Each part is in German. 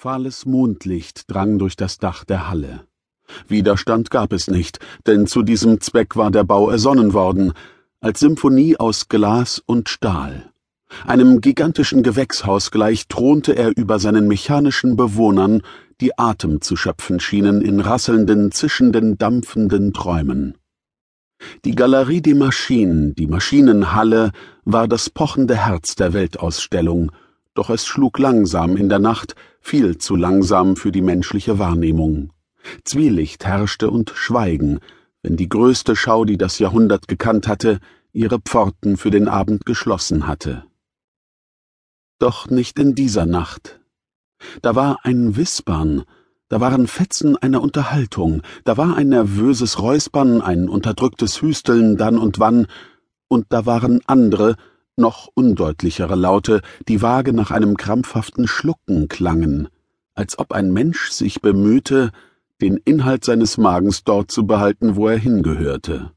Fahles Mondlicht drang durch das Dach der Halle. Widerstand gab es nicht, denn zu diesem Zweck war der Bau ersonnen worden, als Symphonie aus Glas und Stahl. Einem gigantischen Gewächshaus gleich thronte er über seinen mechanischen Bewohnern, die Atem zu schöpfen schienen in rasselnden, zischenden, dampfenden Träumen. Die Galerie des Maschinen, die Maschinenhalle, war das pochende Herz der Weltausstellung, doch es schlug langsam in der Nacht, viel zu langsam für die menschliche Wahrnehmung. Zwielicht herrschte und Schweigen, wenn die größte Schau, die das Jahrhundert gekannt hatte, ihre Pforten für den Abend geschlossen hatte. Doch nicht in dieser Nacht. Da war ein Wispern, da waren Fetzen einer Unterhaltung, da war ein nervöses Räuspern, ein unterdrücktes Hüsteln dann und wann, und da waren andere, noch undeutlichere Laute, die vage nach einem krampfhaften Schlucken klangen, als ob ein Mensch sich bemühte, den Inhalt seines Magens dort zu behalten, wo er hingehörte.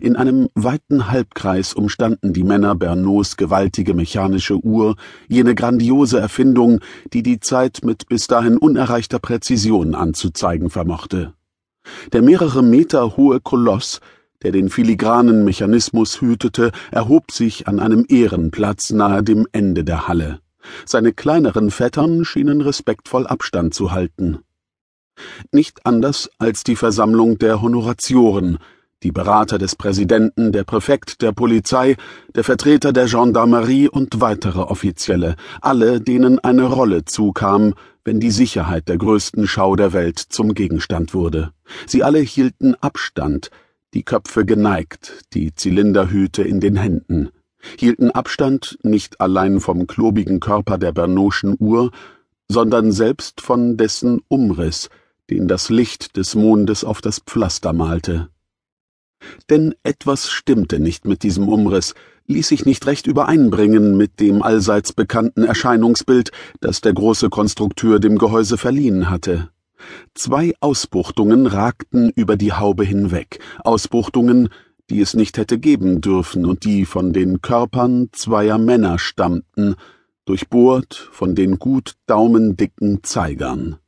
In einem weiten Halbkreis umstanden die Männer Bernots gewaltige mechanische Uhr, jene grandiose Erfindung, die die Zeit mit bis dahin unerreichter Präzision anzuzeigen vermochte. Der mehrere Meter hohe Koloss der den filigranen Mechanismus hütete, erhob sich an einem Ehrenplatz nahe dem Ende der Halle. Seine kleineren Vettern schienen respektvoll Abstand zu halten. Nicht anders als die Versammlung der Honoratioren, die Berater des Präsidenten, der Präfekt der Polizei, der Vertreter der Gendarmerie und weitere Offizielle, alle, denen eine Rolle zukam, wenn die Sicherheit der größten Schau der Welt zum Gegenstand wurde. Sie alle hielten Abstand, die Köpfe geneigt, die Zylinderhüte in den Händen, hielten Abstand nicht allein vom klobigen Körper der Bernauschen Uhr, sondern selbst von dessen Umriss, den das Licht des Mondes auf das Pflaster malte. Denn etwas stimmte nicht mit diesem Umriss, ließ sich nicht recht übereinbringen mit dem allseits bekannten Erscheinungsbild, das der große Konstrukteur dem Gehäuse verliehen hatte. Zwei Ausbuchtungen ragten über die Haube hinweg, Ausbuchtungen, die es nicht hätte geben dürfen und die von den Körpern zweier Männer stammten, durchbohrt von den gut daumendicken Zeigern.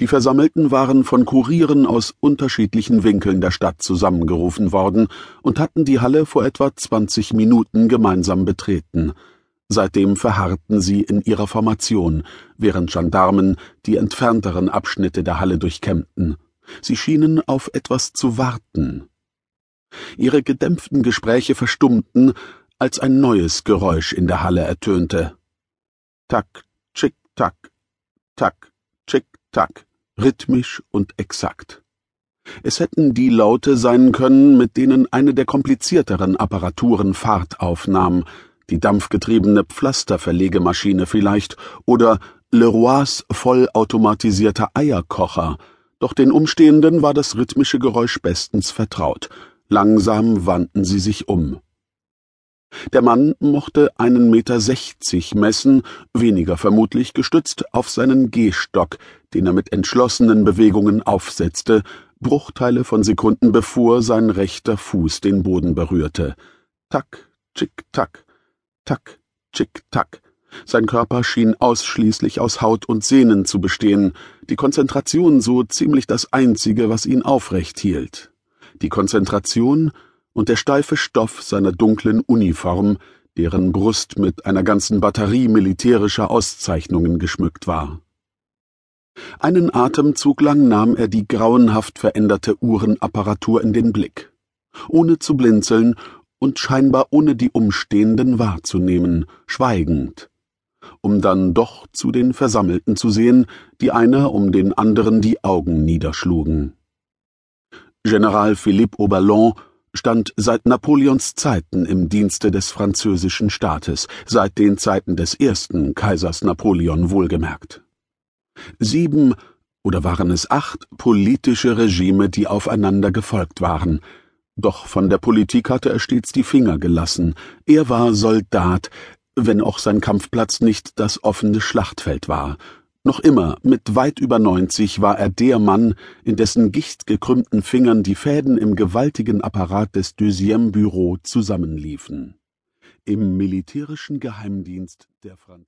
Die Versammelten waren von Kurieren aus unterschiedlichen Winkeln der Stadt zusammengerufen worden und hatten die Halle vor etwa zwanzig Minuten gemeinsam betreten. Seitdem verharrten sie in ihrer Formation, während Gendarmen die entfernteren Abschnitte der Halle durchkämmten. Sie schienen auf etwas zu warten. Ihre gedämpften Gespräche verstummten, als ein neues Geräusch in der Halle ertönte. Tak, tschick, tak, tak, tschick, tak, rhythmisch und exakt. Es hätten die Laute sein können, mit denen eine der komplizierteren Apparaturen Fahrt aufnahm, die dampfgetriebene Pflasterverlegemaschine vielleicht oder Leroys vollautomatisierter Eierkocher, doch den Umstehenden war das rhythmische Geräusch bestens vertraut. Langsam wandten sie sich um. Der Mann mochte einen Meter sechzig messen, weniger vermutlich gestützt auf seinen Gehstock, den er mit entschlossenen Bewegungen aufsetzte, Bruchteile von Sekunden bevor sein rechter Fuß den Boden berührte. Tack, tschick, tack. Tack, tschick, tack. Sein Körper schien ausschließlich aus Haut und Sehnen zu bestehen, die Konzentration so ziemlich das Einzige, was ihn aufrecht hielt. Die Konzentration und der steife Stoff seiner dunklen Uniform, deren Brust mit einer ganzen Batterie militärischer Auszeichnungen geschmückt war. Einen Atemzug lang nahm er die grauenhaft veränderte Uhrenapparatur in den Blick. Ohne zu blinzeln und scheinbar ohne die Umstehenden wahrzunehmen, schweigend, um dann doch zu den Versammelten zu sehen, die einer um den anderen die Augen niederschlugen. General Philippe Oberlin stand seit Napoleons Zeiten im Dienste des französischen Staates, seit den Zeiten des ersten Kaisers Napoleon wohlgemerkt. Sieben oder waren es acht politische Regime, die aufeinander gefolgt waren, doch von der Politik hatte er stets die Finger gelassen. Er war Soldat, wenn auch sein Kampfplatz nicht das offene Schlachtfeld war. Noch immer, mit weit über neunzig, war er der Mann, in dessen gichtgekrümmten Fingern die Fäden im gewaltigen Apparat des Deuxième Bureau zusammenliefen. Im militärischen Geheimdienst der Franz